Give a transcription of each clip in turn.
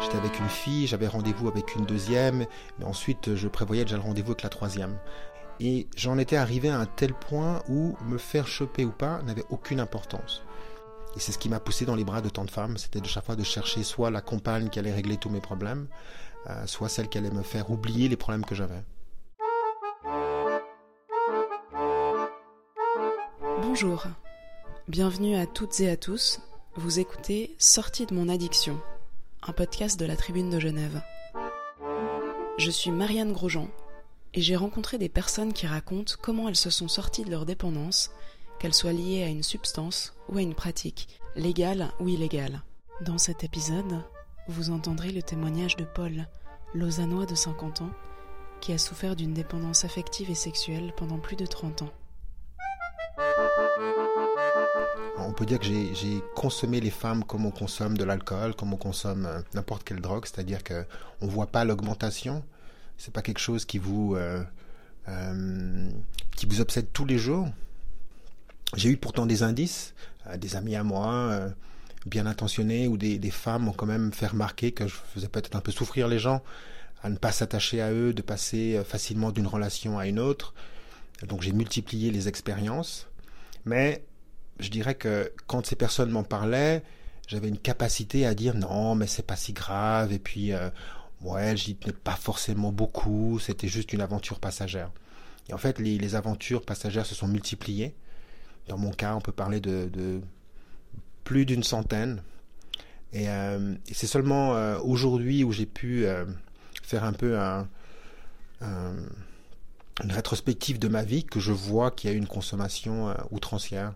J'étais avec une fille, j'avais rendez-vous avec une deuxième, mais ensuite je prévoyais déjà le rendez-vous avec la troisième. Et j'en étais arrivé à un tel point où me faire choper ou pas n'avait aucune importance. Et c'est ce qui m'a poussé dans les bras de tant de femmes, c'était de chaque fois de chercher soit la compagne qui allait régler tous mes problèmes, euh, soit celle qui allait me faire oublier les problèmes que j'avais. Bonjour, bienvenue à toutes et à tous. Vous écoutez Sortie de mon addiction, un podcast de la Tribune de Genève. Je suis Marianne Grosjean et j'ai rencontré des personnes qui racontent comment elles se sont sorties de leur dépendance, qu'elles soient liées à une substance ou à une pratique, légale ou illégale. Dans cet épisode, vous entendrez le témoignage de Paul, lausannois de 50 ans, qui a souffert d'une dépendance affective et sexuelle pendant plus de 30 ans. On peut dire que j'ai consommé les femmes comme on consomme de l'alcool, comme on consomme euh, n'importe quelle drogue, c'est-à-dire qu'on ne voit pas l'augmentation, c'est pas quelque chose qui vous, euh, euh, qui vous obsède tous les jours. J'ai eu pourtant des indices, des amis à moi, bien intentionnés, ou des, des, femmes ont quand même fait remarquer que je faisais peut-être un peu souffrir les gens, à ne pas s'attacher à eux, de passer facilement d'une relation à une autre. Donc j'ai multiplié les expériences, mais je dirais que quand ces personnes m'en parlaient, j'avais une capacité à dire non, mais c'est pas si grave, et puis euh, ouais, j'y tenais pas forcément beaucoup, c'était juste une aventure passagère. Et en fait, les, aventures passagères se sont multipliées. Dans mon cas, on peut parler de, plus d'une centaine. Et, euh, c'est seulement euh, aujourd'hui où j'ai pu faire un peu un, une rétrospective de ma vie que je vois qu'il y a eu une consommation outrancière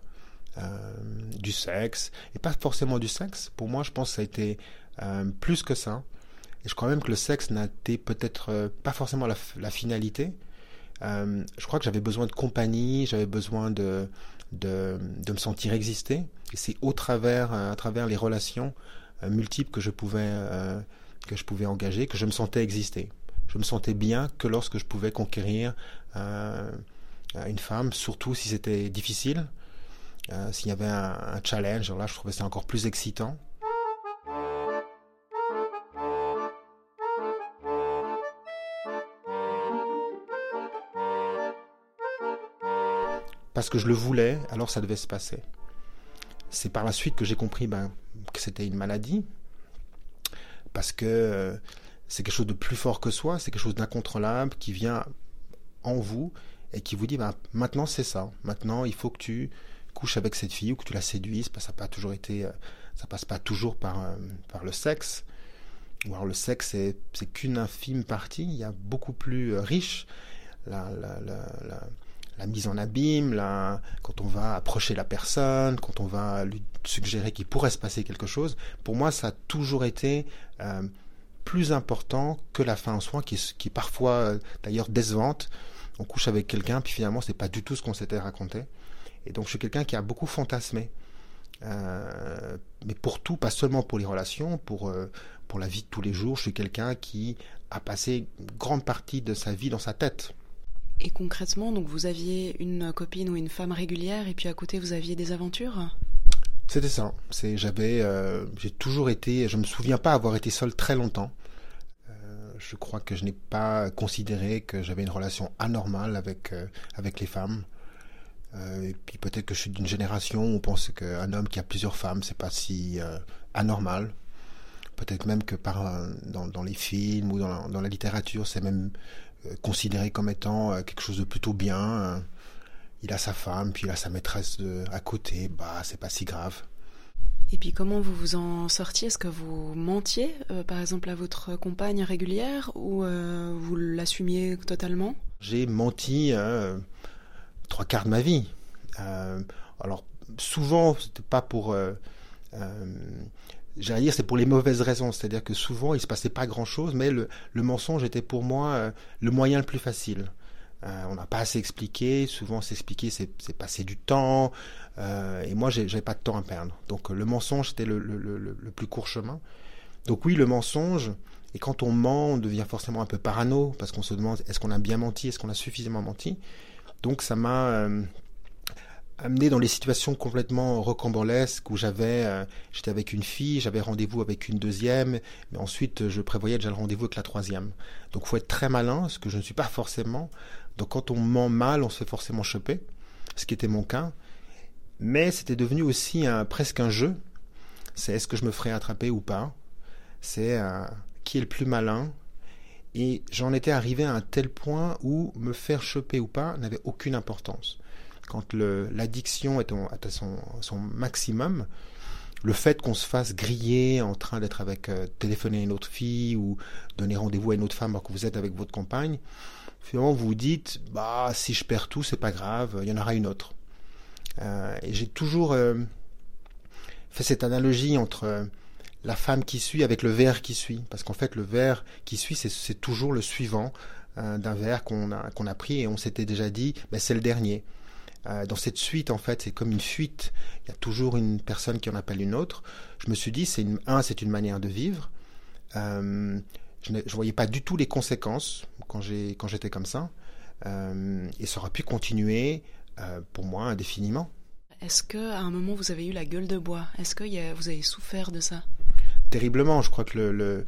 euh, du sexe, et pas forcément du sexe. Pour moi, je pense que ça a été euh, plus que ça. Et je crois même que le sexe n'a été peut-être euh, pas forcément la, finalité. je crois que j'avais besoin de compagnie, j'avais besoin de, de, de, me sentir exister. Et c'est au travers, à travers les relations multiples que je pouvais, que je pouvais engager, que je me sentais exister. Je me sentais bien que lorsque je pouvais conquérir une femme, surtout si c'était difficile. Euh, s'il y avait un, challenge, là je trouvais ça encore plus excitant. Parce que je le voulais, alors ça devait se passer. C'est par la suite que j'ai compris ben, que c'était une maladie, parce que euh, c'est quelque chose de plus fort que soi, c'est quelque chose d'incontrôlable qui vient en vous et qui vous dit ben, maintenant c'est ça, maintenant il faut que tu couches avec cette fille ou que tu la séduises, ça pas toujours été, euh, ça passe pas toujours par, euh, par le sexe. Ou alors le sexe, c'est, qu'une infime partie. Il y a beaucoup plus euh, riche la, la, la, mise en abîme, quand on va approcher la personne, quand on va lui suggérer qu'il pourrait se passer quelque chose. Pour moi, ça a toujours été plus important que la fin en soi, qui, qui est parfois d'ailleurs décevante. On couche avec quelqu'un, puis finalement, c'est pas du tout ce qu'on s'était raconté. Et donc je suis quelqu'un qui a beaucoup fantasmé. Euh, mais pour tout, pas seulement pour les relations, pour, euh, pour la vie de tous les jours, je suis quelqu'un qui a passé une grande partie de sa vie dans sa tête. Et concrètement, donc vous aviez une copine ou une femme régulière, et puis à côté vous aviez des aventures? C'était ça. C'est, j'avais, euh, j'ai toujours été, je me souviens pas avoir été seul très longtemps. Je crois que je n'ai pas considéré que j'avais une relation anormale avec avec les femmes. Euh, et puis peut-être que je suis d'une génération où on pense qu'un homme qui a plusieurs femmes, c'est pas si euh, anormal. Peut-être même que par, euh, dans, les films ou dans la, littérature, c'est même considéré comme étant quelque chose de plutôt bien. il a sa femme, puis il a sa maîtresse à côté, bah c'est pas si grave. Et puis comment vous vous en sortiez? Est-ce que vous mentiez, par exemple, à votre compagne régulière ou vous l'assumiez totalement? J'ai menti trois quarts de ma vie. Euh, alors souvent, c'était pas pour, euh, euh, j'allais dire, c'est pour les mauvaises raisons. C'est-à-dire que souvent, il se passait pas grand-chose, mais le, mensonge était pour moi le moyen le plus facile. On n'a pas assez expliqué. Souvent, s'expliquer, c'est, c'est passer du temps. et moi, j'ai, j'avais pas de temps à perdre. Donc, le mensonge, c'était le, le, le, le, plus court chemin. Donc oui, le mensonge. Et quand on ment, on devient forcément un peu parano parce qu'on se demande est-ce qu'on a bien menti, est-ce qu'on a suffisamment menti? Donc ça m'a euh, amené dans des situations complètement rocambolesques où j'avais, euh, j'étais avec une fille, j'avais rendez-vous avec une deuxième, mais ensuite je prévoyais déjà le rendez-vous avec la troisième. Donc faut être très malin, ce que je ne suis pas forcément. Donc quand on ment mal, on se fait forcément choper, ce qui était mon cas. Mais c'était devenu aussi un, presque un jeu. C'est est-ce que je me ferais attraper ou pas? C'est euh, qui est le plus malin? Et j'en étais arrivé à un tel point où me faire choper ou pas n'avait aucune importance quand l'addiction est à son, maximum, le fait qu'on se fasse griller en train d'être avec, euh, téléphoner à une autre fille ou donner rendez-vous à une autre femme alors que vous êtes avec votre compagne, finalement vous vous dites, bah si je perds tout, c'est pas grave, il y en aura une autre. Euh, et j'ai toujours euh, fait cette analogie entre la femme qui suit avec le verre qui suit, parce qu'en fait le verre qui suit, c'est toujours le suivant d'un verre qu'on a, pris et on s'était déjà dit, ben, c'est le dernier. Euh, dans cette suite, en fait, c'est comme une fuite. Il y a toujours une personne qui en appelle une autre. Je me suis dit, c'est une, un, c'est une manière de vivre. Euh, je ne voyais pas du tout les conséquences quand j'ai quand j'étais comme ça, euh, et ça aurait pu continuer pour moi indéfiniment. Est-ce que à un moment vous avez eu la gueule de bois? Est-ce que vous avez souffert de ça? Terriblement. Je crois que le, le...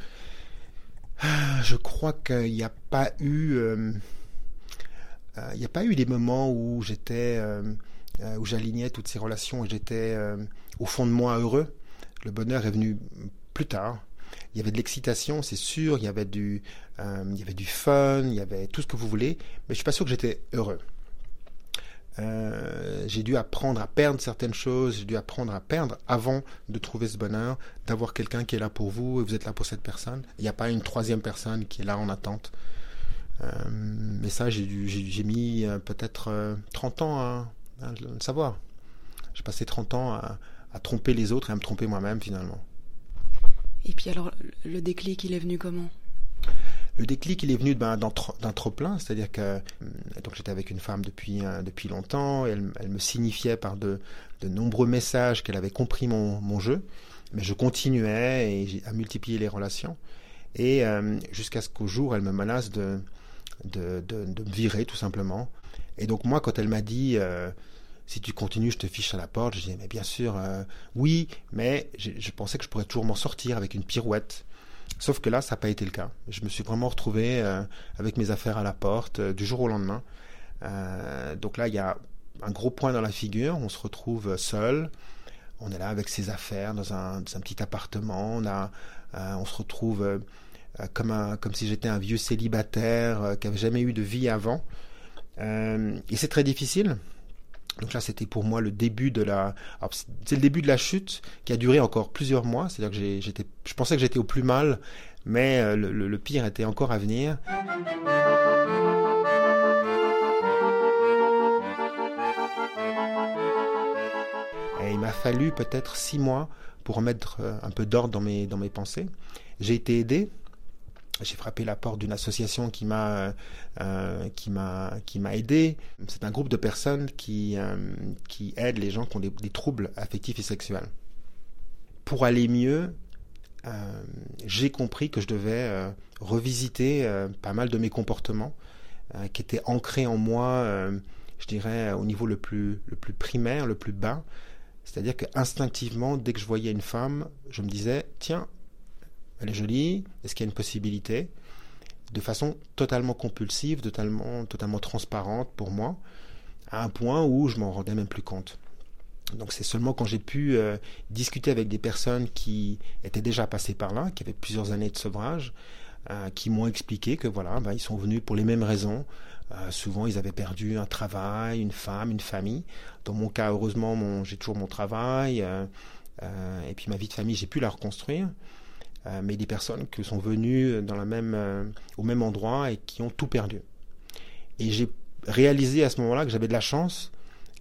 je crois qu'il n'y a pas eu il euh, n'y a pas eu des moments où j'étais, euh, euh, où j'alignais toutes ces relations et j'étais au fond de moi heureux. Le bonheur est venu plus tard. Il y avait de l'excitation, c'est sûr. Il y avait du, il y avait du fun, il y avait tout ce que vous voulez, mais je suis pas sûr que j'étais heureux. j'ai dû apprendre à perdre certaines choses, j'ai dû apprendre à perdre avant de trouver ce bonheur, d'avoir quelqu'un qui est là pour vous et vous êtes là pour cette personne. Il n'y a pas une troisième personne qui est là en attente. Euh, mais ça, j'ai mis euh, peut-être 30 euh, ans à, le savoir. J'ai passé 30 ans à, tromper les autres et à me tromper moi-même finalement. Et puis alors, le déclic, il est venu comment? Le déclic, il est venu ben, d'un trop-plein, c'est-à-dire que donc j'étais avec une femme depuis depuis longtemps, elle, elle, me signifiait par de, de nombreux messages qu'elle avait compris mon, mon, jeu, mais je continuais et à multiplier les relations, et jusqu'à ce qu'au jour elle me menace de de, me virer tout simplement. Et donc moi, quand elle m'a dit euh, si tu continues, je te fiche à la porte, je disais mais bien sûr, euh, oui, mais je, pensais que je pourrais toujours m'en sortir avec une pirouette. Sauf que là, ça n'a pas été le cas. Je me suis vraiment retrouvé euh, avec mes affaires à la porte du jour au lendemain. donc là, il y a un gros point dans la figure. On se retrouve seul. On est là avec ses affaires dans un, petit appartement. On se retrouve comme, un, comme si j'étais un vieux célibataire euh, qui avait jamais eu de vie avant. Euh, et c'est très difficile. Donc là, c'était pour moi le début de la. C'est le début de la chute qui a duré encore plusieurs mois. C'est-à-dire que j'étais, je pensais que j'étais au plus mal, mais le, le, pire était encore à venir. Et il m'a fallu peut-être six mois pour remettre un peu d'ordre dans mes, dans mes pensées. J'ai été aidé j'ai frappé la porte d'une association qui m'a euh, qui m'a qui m'a aidé. C'est un groupe de personnes qui euh, qui aident les gens qui ont des, troubles affectifs et sexuels. Pour aller mieux, euh, j'ai compris que je devais revisiter pas mal de mes comportements qui étaient ancrés en moi, je dirais au niveau le plus le plus primaire, le plus bas. C'est-à-dire que instinctivement, dès que je voyais une femme, je me disais tiens elle est jolie, est-ce qu'il y a une possibilité De façon totalement compulsive, totalement, totalement transparente pour moi, à un point où je m'en rendais même plus compte? Donc c'est seulement quand j'ai pu euh, discuter avec des personnes qui étaient déjà passées par là, qui avaient plusieurs années de sevrage, euh, qui m'ont expliqué que voilà, ben, ils sont venus pour les mêmes raisons. Euh, souvent, ils avaient perdu un travail, une femme, une famille. Dans mon cas, heureusement, j'ai toujours mon travail. et puis ma vie de famille, j'ai pu la reconstruire. Euh, mais des personnes qui sont venues dans la même, euh, au même endroit et qui ont tout perdu. Et j'ai réalisé à ce moment-là que j'avais de la chance,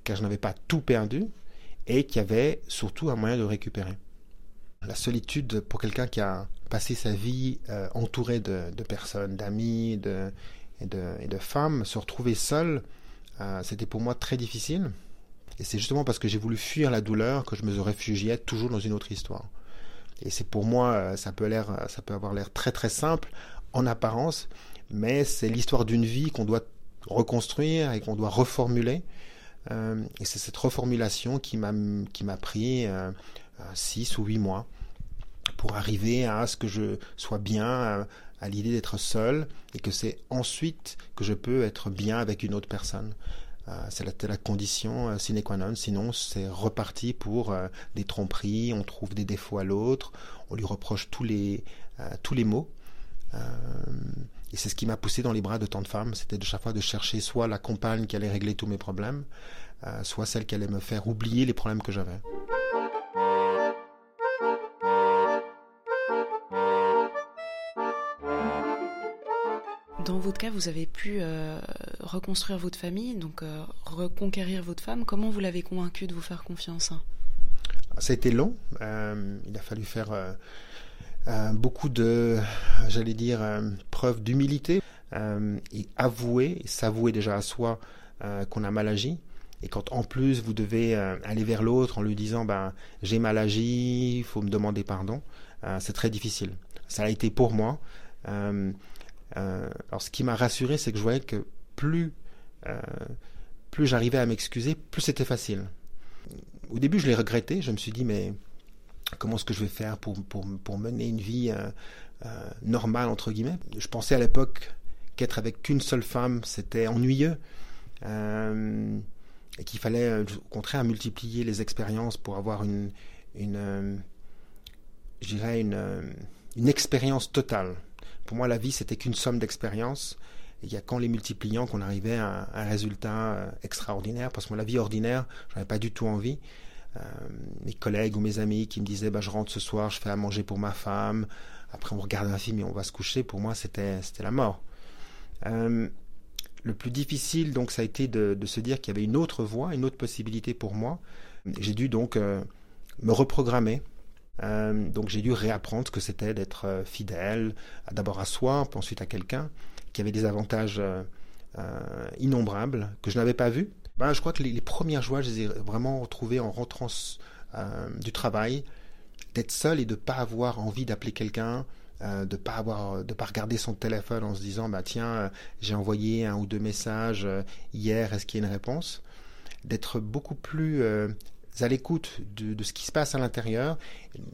car je n'avais pas tout perdu, et qu'il y avait surtout un moyen de récupérer. La solitude pour quelqu'un qui a passé sa vie euh, entouré de, personnes, d'amis et, de, femmes, se retrouver seul, c'était pour moi très difficile. Et c'est justement parce que j'ai voulu fuir la douleur que je me réfugiais toujours dans une autre histoire. Et c'est pour moi, euh, ça peut, l'air, ça peut avoir l'air très très simple en apparence, mais c'est l'histoire d'une vie qu'on doit reconstruire et qu'on doit reformuler. et c'est cette reformulation qui m'a qui m'a pris six ou huit mois pour arriver à ce que je sois bien à l'idée d'être seul et que c'est ensuite que je peux être bien avec une autre personne. Euh, c'est la, condition euh, sine qua non, sinon c'est reparti pour euh, des tromperies, on trouve des défauts à l'autre, on lui reproche tous les, tous les maux. et c'est ce qui m'a poussé dans les bras de tant de femmes, c'était de chaque fois de chercher soit la compagne qui allait régler tous mes problèmes, soit celle qui allait me faire oublier les problèmes que j'avais. Dans votre cas, vous avez pu euh, reconstruire votre famille, donc euh, reconquérir votre femme. Comment vous l'avez convaincue de vous faire confiance? Ça a été long. Euh, il a fallu faire beaucoup de, j'allais dire, preuve d'humilité et avouer, s'avouer déjà à soi qu'on a mal agi. Et quand en plus vous devez aller vers l'autre en lui disant ben j'ai mal agi, il faut me demander pardon, c'est très difficile. Ça a été pour moi. Euh, alors ce qui m'a rassuré, c'est que je voyais que plus, euh, plus j'arrivais à m'excuser, plus c'était facile. Au début, je l'ai regretté. Je me suis dit, mais comment est-ce que je vais faire pour, pour, pour mener une vie euh, normale, entre guillemets? Je pensais à l'époque qu'être avec qu'une seule femme, c'était ennuyeux. et qu'il fallait, au contraire, multiplier les expériences pour avoir une, une je dirais, une, une expérience totale. Pour moi, la vie, c'était qu'une somme d'expériences. Il y a qu'en les multipliant qu'on arrivait à un résultat euh, extraordinaire. Parce que la vie ordinaire, j'en avais pas du tout envie. Euh, mes collègues ou mes amis qui me disaient bah, je rentre ce soir, je fais à manger pour ma femme, après on regarde un film et on va se coucher, pour moi c'était la mort. Euh, le plus difficile donc ça a été de, de se dire qu'il y avait une autre voie, une autre possibilité pour moi. J'ai dû donc me reprogrammer euh, donc j'ai dû réapprendre ce que c'était d'être euh, fidèle, d'abord à soi, puis ensuite à quelqu'un, qui avait des avantages euh, innombrables que je n'avais pas vus. Ben, je crois que les, premières joies, je les ai vraiment retrouvées en rentrant du travail, d'être seul et de ne pas avoir envie d'appeler quelqu'un, de pas avoir de pas regarder son téléphone en se disant bah tiens j'ai envoyé un ou deux messages hier est-ce qu'il y a une réponse? D'être beaucoup plus à l'écoute de, ce qui se passe à l'intérieur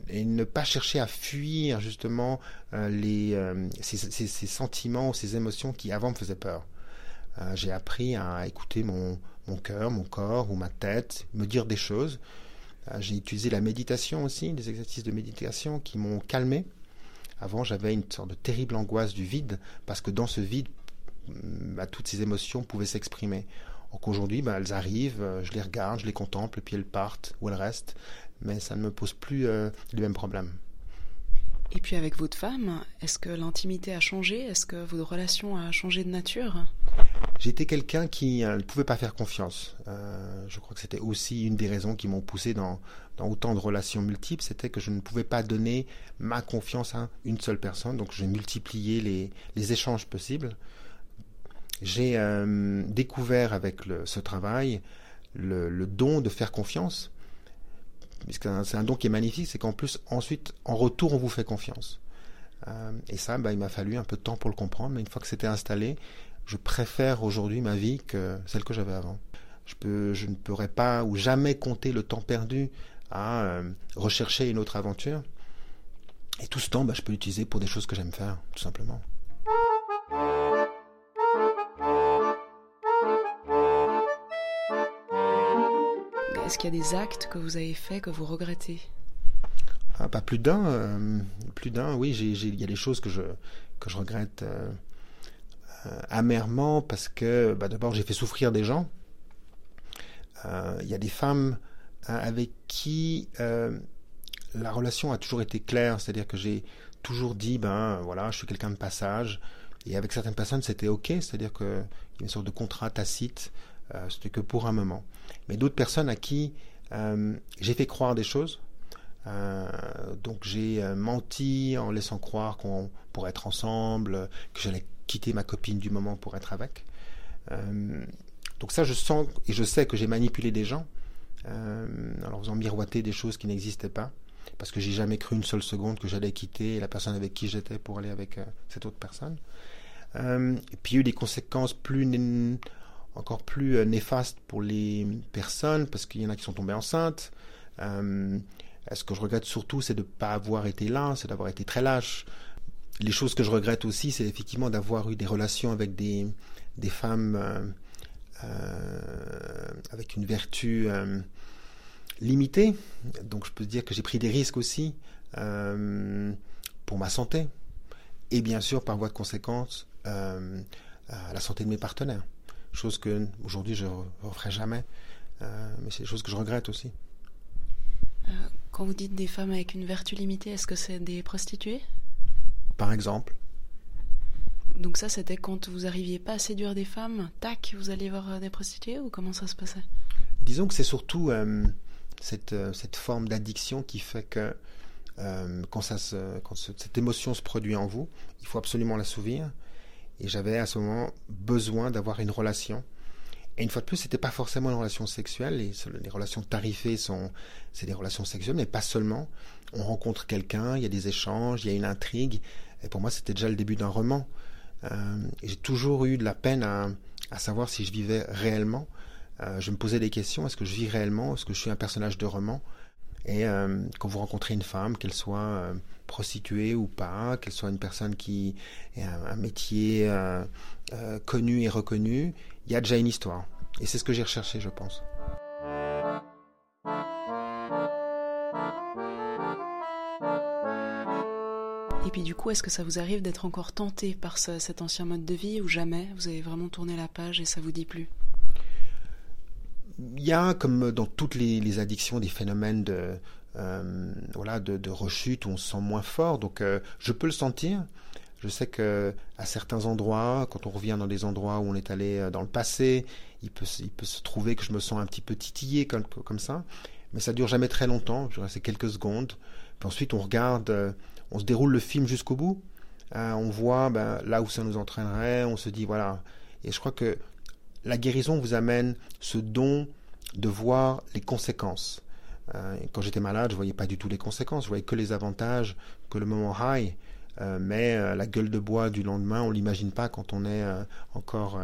et ne pas chercher à fuir justement euh, les, euh, ces, sentiments ou ces émotions qui avant me faisaient peur. Euh, j'ai appris à écouter mon, cœur, mon corps ou ma tête, me dire des choses. j'ai utilisé la méditation aussi, des exercices de méditation qui m'ont calmé. Avant, j'avais une sorte de terrible angoisse du vide parce que dans ce vide, bah, toutes ces émotions pouvaient s'exprimer. Donc aujourd'hui, ben, elles arrivent, euh, je les regarde, je les contemple, puis elles partent ou elles restent, mais ça ne me pose plus euh, les mêmes problèmes. Et puis avec votre femme, est-ce que l'intimité a changé? Est-ce que votre relation a changé de nature? J'étais quelqu'un qui euh, ne pouvait pas faire confiance. je crois que c'était aussi une des raisons qui m'ont poussé dans, dans, autant de relations multiples, c'était que je ne pouvais pas donner ma confiance à une seule personne, donc j'ai multiplié les, les échanges possibles j'ai euh, découvert avec ce travail le, don de faire confiance. C'est un don qui est magnifique, c'est qu'en plus, ensuite, en retour, on vous fait confiance. Euh, et ça, bah, il m'a fallu un peu de temps pour le comprendre, mais une fois que c'était installé, je préfère aujourd'hui ma vie que celle que j'avais avant. Je, ne pourrais pas ou jamais compter le temps perdu à euh, rechercher une autre aventure. Et tout ce temps, bah, je peux l'utiliser pour des choses que j'aime faire, tout simplement. Est-ce qu'il y a des actes que vous avez faits que vous regrettez ah, Pas plus d'un. Euh, plus d'un, oui. Il y a des choses que je, que je regrette euh, euh, amèrement parce que bah, d'abord j'ai fait souffrir des gens. Il y a des femmes avec qui la relation a toujours été claire, c'est-à-dire que j'ai toujours dit ben voilà, je suis quelqu'un de passage. Et avec certaines personnes, c'était ok, c'est-à-dire qu'il y a une sorte de contrat tacite, c'était que pour un moment mais d'autres personnes à qui euh, j'ai fait croire des choses. Euh, donc j'ai euh, menti en laissant croire qu'on pourrait être ensemble, que j'allais quitter ma copine du moment pour être avec. donc ça, je sens et je sais que j'ai manipulé des gens en leur faisant miroiter des choses qui n'existaient pas, parce que j'ai jamais cru une seule seconde que j'allais quitter la personne avec qui j'étais pour aller avec cette autre personne. et puis il y a eu des conséquences plus encore plus néfaste pour les personnes parce qu'il y en a qui sont tombées enceintes. ce que je regrette surtout, c'est de ne pas avoir été là, c'est d'avoir été très lâche. Les choses que je regrette aussi, c'est effectivement d'avoir eu des relations avec des, femmes avec une vertu limitée. Donc je peux dire que j'ai pris des risques aussi pour ma santé et bien sûr par voie de conséquence euh, la santé de mes partenaires. Chose que aujourd'hui je ne referai jamais, euh, mais c'est des choses que je regrette aussi. Euh, quand vous dites des femmes avec une vertu limitée, est-ce que c'est des prostituées? Par exemple. Donc ça, c'était quand vous arriviez pas à séduire des femmes, tac, vous alliez voir des prostituées ou comment ça se passait? Disons que c'est surtout cette, cette forme d'addiction qui fait que euh, quand, ça quand cette émotion se produit en vous, il faut absolument l'assouvir. Et j'avais à ce moment besoin d'avoir une relation. Et une fois de plus, c'était pas forcément une relation sexuelle. Les, relations tarifées sont, c'est des relations sexuelles, mais pas seulement. On rencontre quelqu'un, il y a des échanges, il y a une intrigue. Et pour moi, c'était déjà le début d'un roman. Euh, j'ai toujours eu de la peine à, savoir si je vivais réellement. Euh, je me posais des questions. Est-ce que je vis réellement? Est-ce que je suis un personnage de roman? Et euh, quand vous rencontrez une femme, qu'elle soit prostituée ou pas, qu'elle soit une personne qui a un, métier euh, connu et reconnu, il y a déjà une histoire. Et c'est ce que j'ai recherché, je pense. Et puis du coup, est-ce que ça vous arrive d'être encore tenté par cet ancien mode de vie ou jamais Vous avez vraiment tourné la page et ça vous dit plus? Il y a, comme dans toutes les, addictions, des phénomènes de, euh, voilà, de, rechute où on se sent moins fort. Donc, euh, je peux le sentir. Je sais que à certains endroits, quand on revient dans des endroits où on est allé euh, dans le passé, il peut, se trouver que je me sens un petit peu titillé comme, comme ça. Mais ça dure jamais très longtemps. C'est quelques secondes. Puis ensuite, on regarde, on se déroule le film jusqu'au bout. on voit ben, là où ça nous entraînerait. On se dit voilà. Et je crois que la guérison vous amène ce don de voir les conséquences. Euh, quand j'étais malade, je voyais pas du tout les conséquences, je voyais que les avantages, que le moment high, euh, mais euh, la gueule de bois du lendemain, on l'imagine pas quand on est encore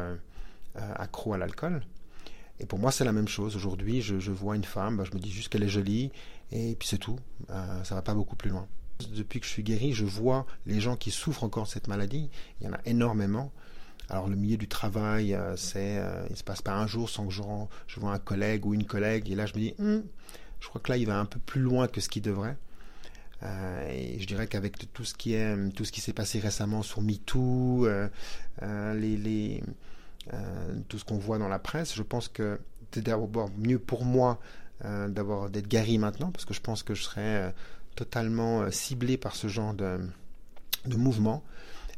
accro à l'alcool. Et pour moi, c'est la même chose. Aujourd'hui, je, vois une femme, bah, je me dis juste qu'elle est jolie, et puis c'est tout. ça va pas beaucoup plus loin. Depuis que je suis guéri, je vois les gens qui souffrent encore de cette maladie. Il y en a énormément. Alors le milieu du travail, c'est, il se passe pas un jour sans que je, je vois un collègue ou une collègue, et là je me dis, hum, je crois que là il va un peu plus loin que ce qu'il devrait. Euh, et je dirais qu'avec tout ce qui est, tout ce qui s'est passé récemment sur MeToo, les, les tout ce qu'on voit dans la presse, je pense que c'est d'abord mieux pour moi d'avoir d'être guéri maintenant, parce que je pense que je serais totalement ciblé par ce genre de, de mouvement.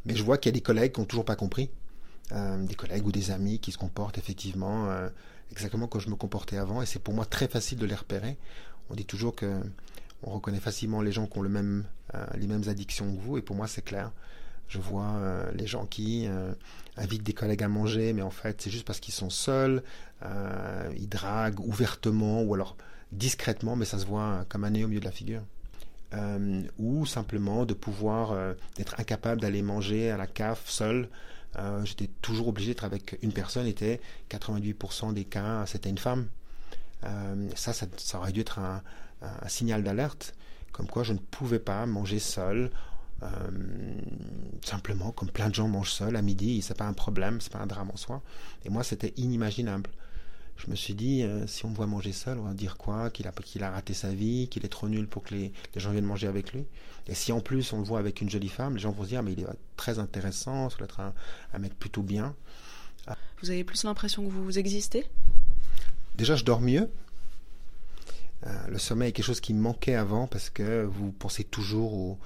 Mais je vois qu'il y a des collègues qui n'ont toujours pas compris. Euh, des collègues ou des amis qui se comportent effectivement euh, exactement comme je me comportais avant, et c'est pour moi très facile de les repérer. On dit toujours que on reconnaît facilement les gens qui ont euh, les mêmes addictions que vous, et pour moi c'est clair. Je vois les gens qui invitent des collègues à manger, mais en fait c'est juste parce qu'ils sont seuls, ils draguent ouvertement ou alors discrètement, mais ça se voit comme un nez au milieu de la figure. ou simplement de pouvoir d'être incapable d'aller manger à la cave seul euh, j'étais toujours obligé d'être avec une personne, était 88% des cas, c'était une femme. Euh, ça, ça, aurait dû être un, signal d'alerte, comme quoi je ne pouvais pas manger seul, euh, simplement comme plein de gens mangent seul à midi, c'est pas un problème, c'est pas un drame en soi. Et moi, c'était inimaginable je me suis dit, euh, si on me voit manger seul, on va dire quoi? Qu'il a, qu'il a raté sa vie, qu'il est trop nul pour que les, gens viennent manger avec lui. Et si en plus on le voit avec une jolie femme, les gens vont se dire, mais il est très intéressant, ça doit être un, mec plutôt bien. Vous avez plus l'impression que vous existez? Déjà, je dors mieux. Euh, le sommeil est quelque chose qui me manquait avant parce que vous pensez toujours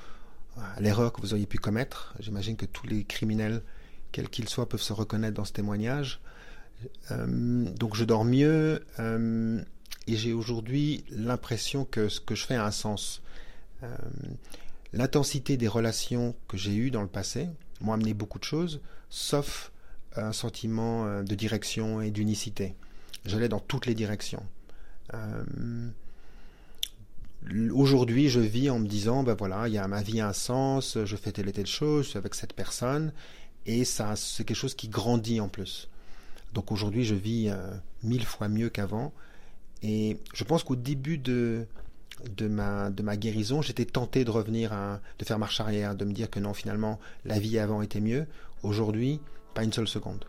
à l'erreur que vous auriez pu commettre. J'imagine que tous les criminels, quels qu'ils soient, peuvent se reconnaître dans ce témoignage. Euh, donc je dors mieux euh, et j'ai aujourd'hui l'impression que ce que je fais a un sens. Euh, l'intensité des relations que j'ai eues dans le passé m'ont amené beaucoup de choses, sauf un sentiment de direction et d'unicité. J'allais dans toutes les directions. Aujourd'hui, je vis en me disant, ben voilà, il y a ma vie a un sens, je fais telle et telle chose, je suis avec cette personne, et ça, c'est quelque chose qui grandit en plus. Donc aujourd'hui, je vis euh, mille fois mieux qu'avant. Et je pense qu'au début de, de, ma, de ma guérison, j'étais tenté de revenir, de faire marche arrière, de me dire que non, finalement, la vie avant était mieux. Aujourd'hui, pas une seule seconde.